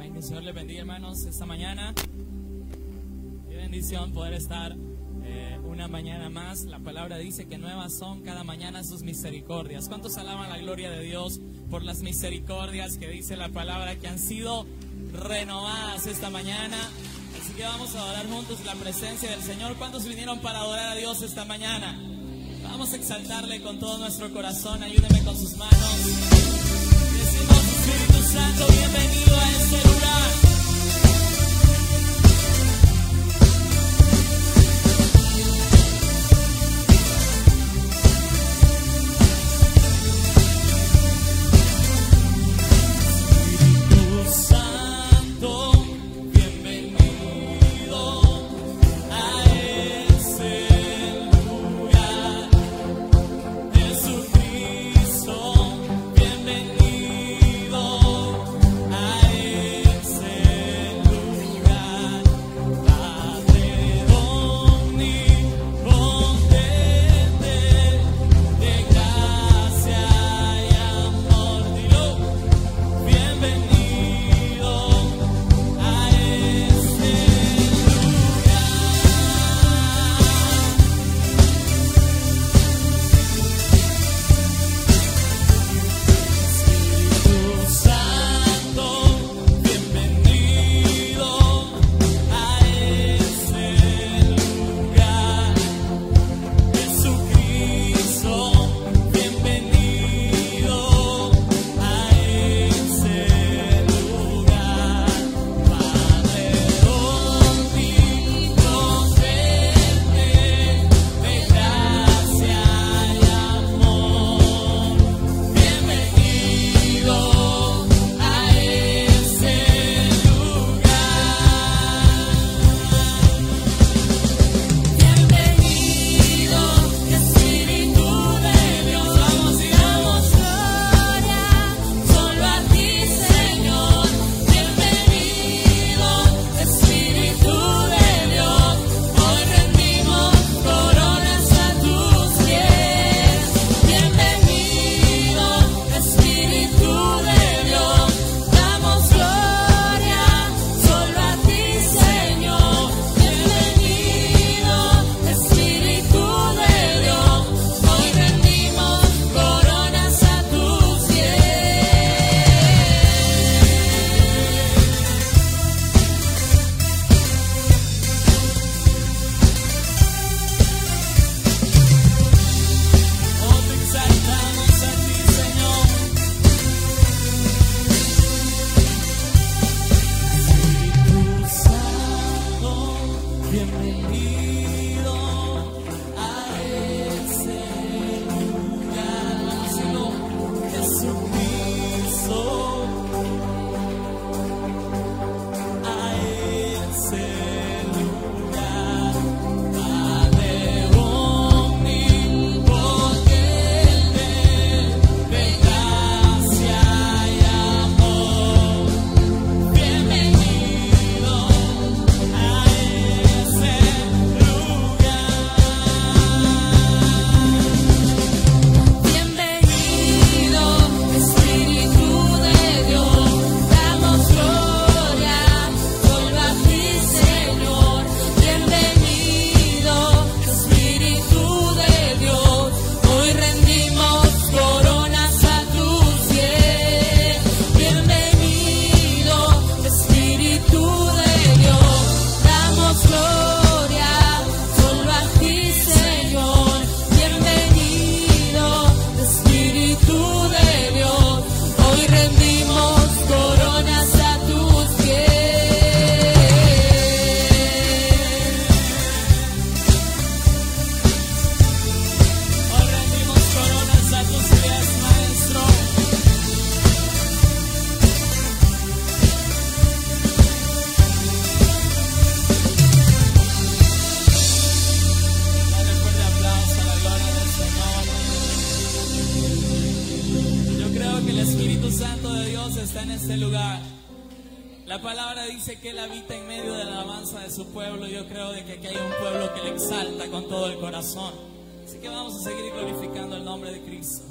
Amén. Que el Señor les bendiga, hermanos, esta mañana. Qué bendición poder estar eh, una mañana más. La palabra dice que nuevas son cada mañana sus misericordias. ¿Cuántos alaban la gloria de Dios por las misericordias que dice la palabra que han sido renovadas esta mañana? Así que vamos a adorar juntos la presencia del Señor. ¿Cuántos vinieron para adorar a Dios esta mañana? Vamos a exaltarle con todo nuestro corazón. Ayúdeme con sus manos. Santo, bienvenido a este lugar. Su pueblo. Yo creo de que aquí hay un pueblo que le exalta con todo el corazón. Así que vamos a seguir glorificando el nombre de Cristo.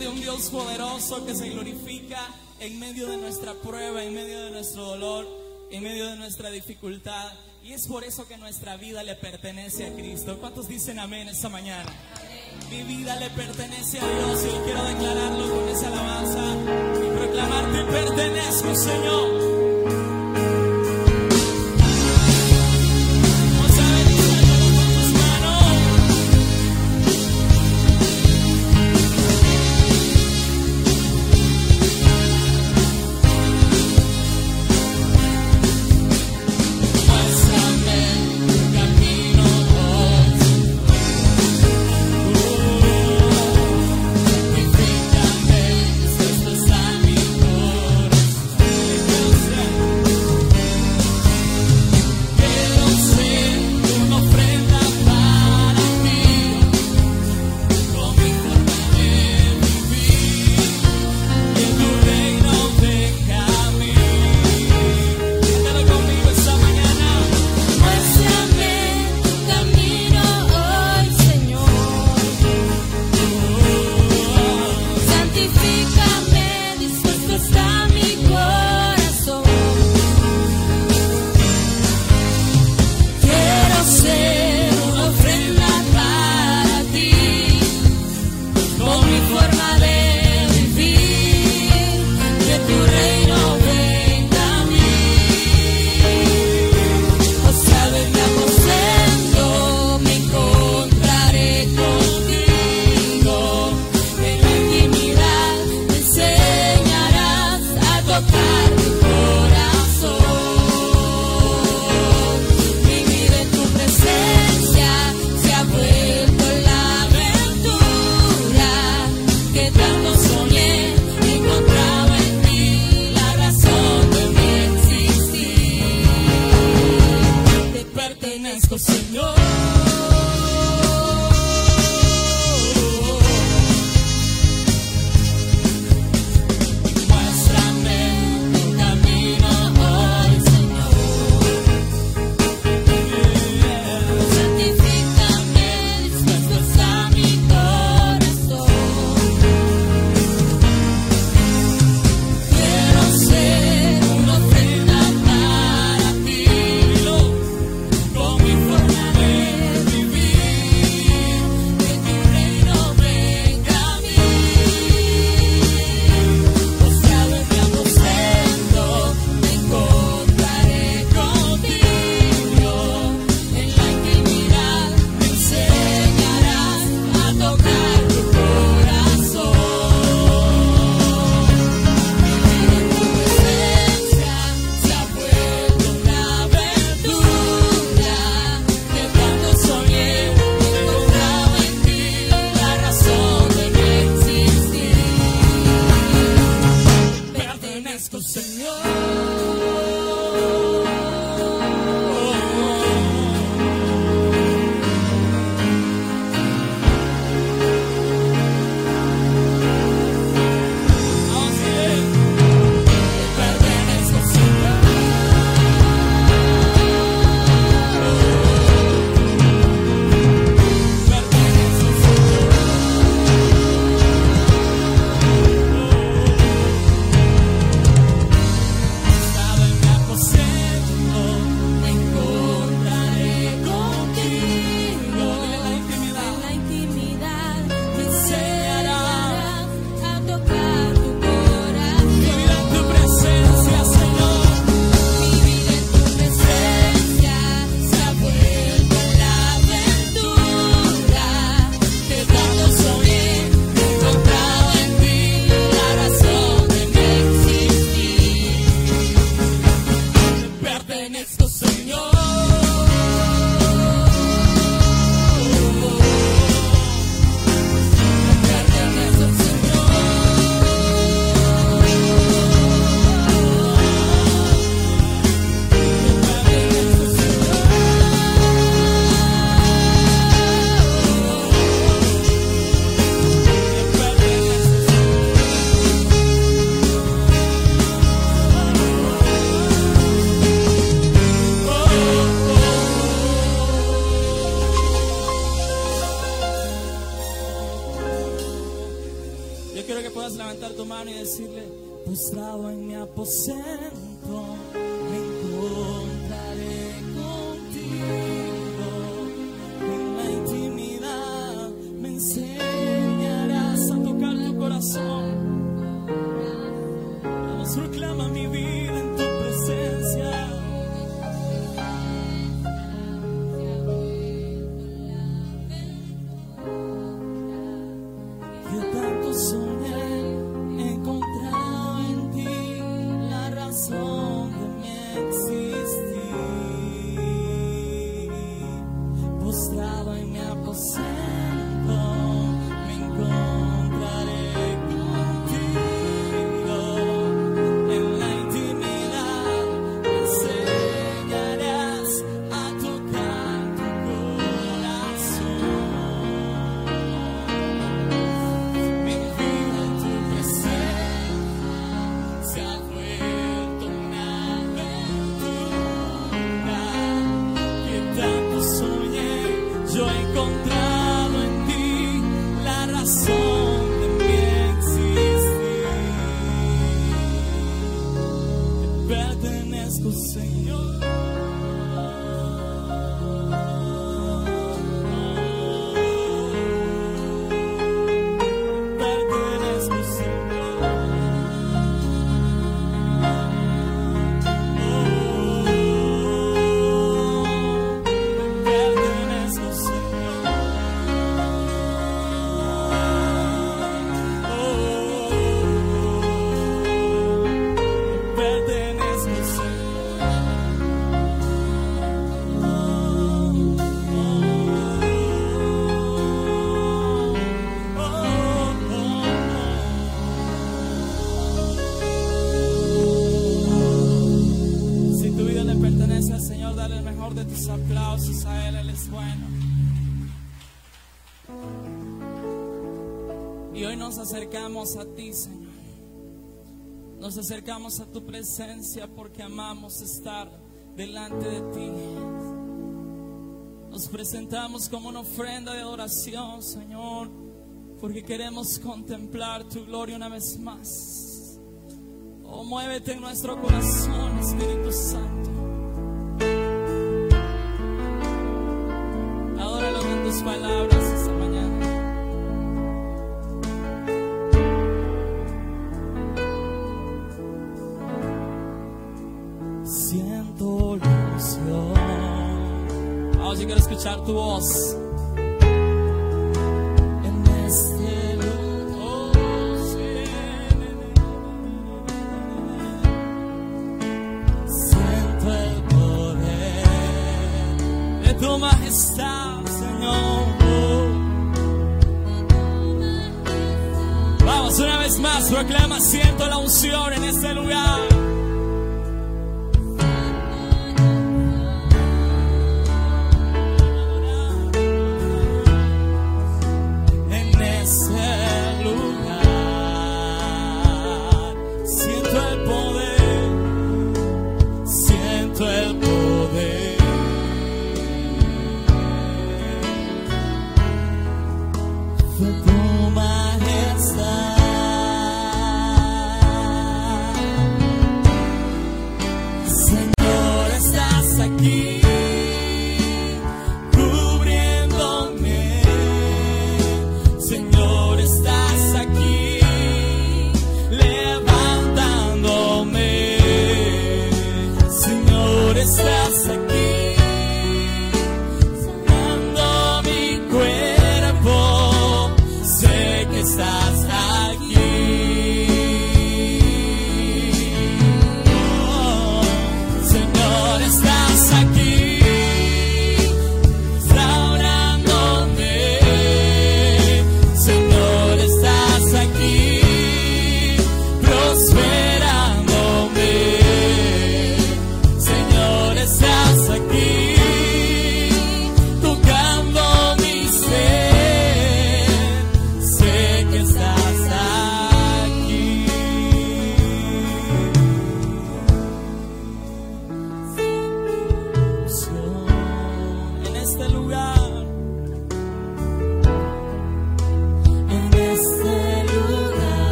de un Dios poderoso que se glorifica en medio de nuestra prueba, en medio de nuestro dolor, en medio de nuestra dificultad. Y es por eso que nuestra vida le pertenece a Cristo. ¿Cuántos dicen amén esta mañana? Mi vida le pertenece a Dios y quiero declararlo con esa alabanza y proclamar, te pertenezco, Señor. Nos acercamos a tu presencia porque amamos estar delante de ti. Nos presentamos como una ofrenda de adoración, Señor, porque queremos contemplar tu gloria una vez más. Oh, muévete en nuestro corazón, Espíritu Santo. Adóralo con tus palabras. Char tu.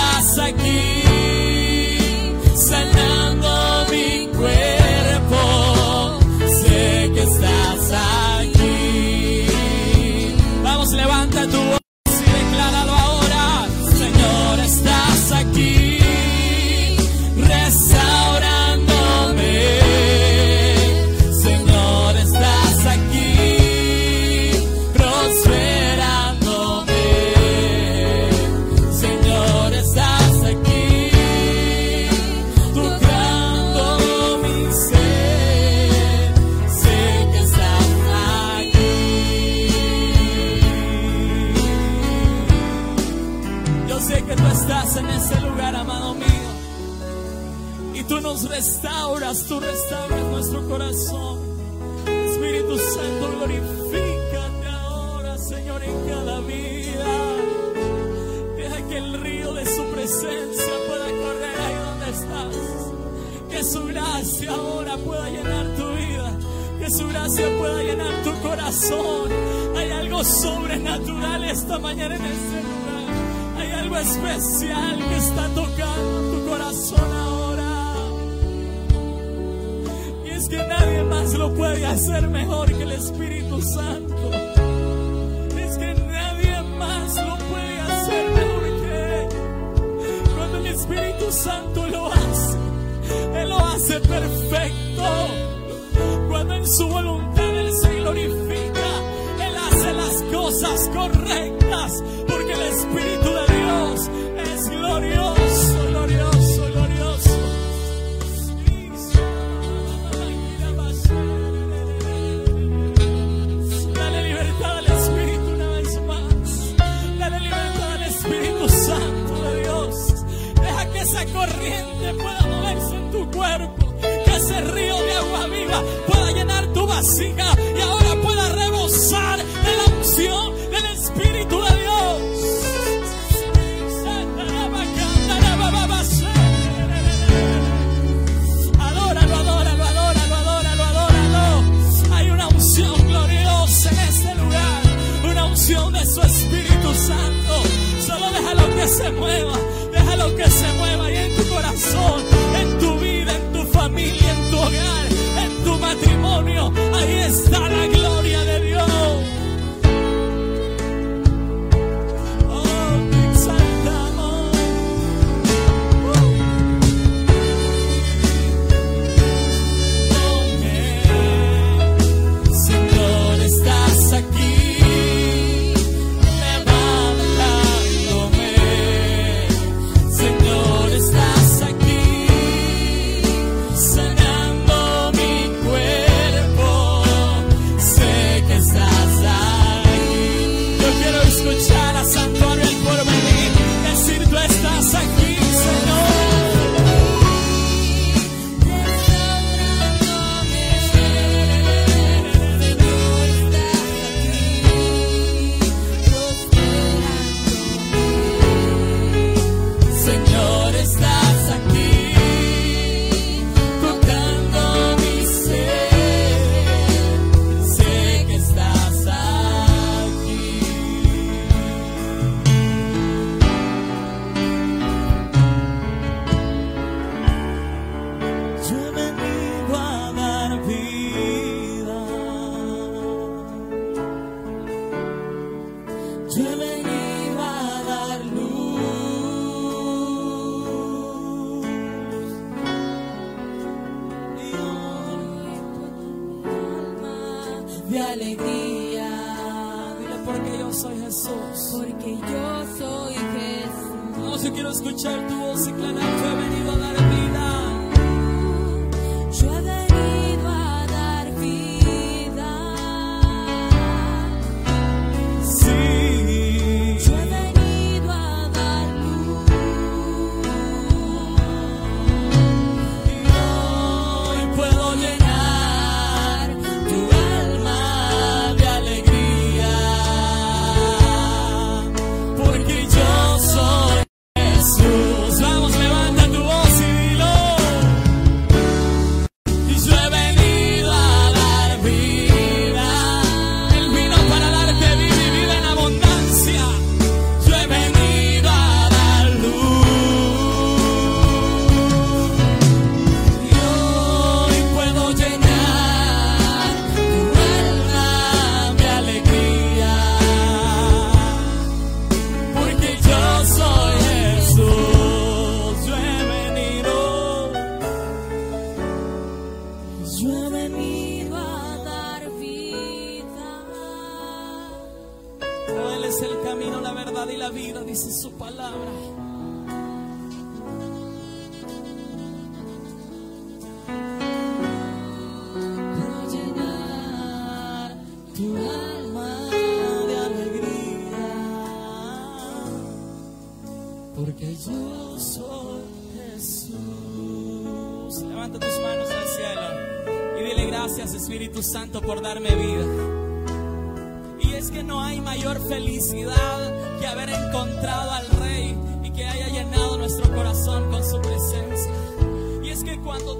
mula sa akin. tú restauras nuestro corazón. Espíritu Santo, glorifícate ahora, Señor, en cada vida. Deja que el río de su presencia pueda correr ahí donde estás. Que su gracia ahora pueda llenar tu vida. Que su gracia pueda llenar tu corazón. Hay algo sobrenatural esta mañana en este lugar. Hay algo especial que está tocando tu corazón ahora que nadie más lo puede hacer mejor que el Espíritu Santo. Es que nadie más lo puede hacer mejor que Él. Cuando el Espíritu Santo lo hace, Él lo hace perfecto. Cuando en su voluntad Él se glorifica, Él hace las cosas correctas. está la gloria.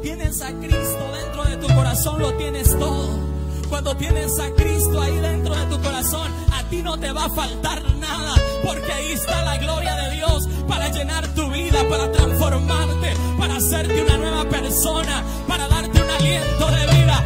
Tienes a Cristo dentro de tu corazón, lo tienes todo. Cuando tienes a Cristo ahí dentro de tu corazón, a ti no te va a faltar nada, porque ahí está la gloria de Dios para llenar tu vida, para transformarte, para hacerte una nueva persona, para darte un aliento de vida.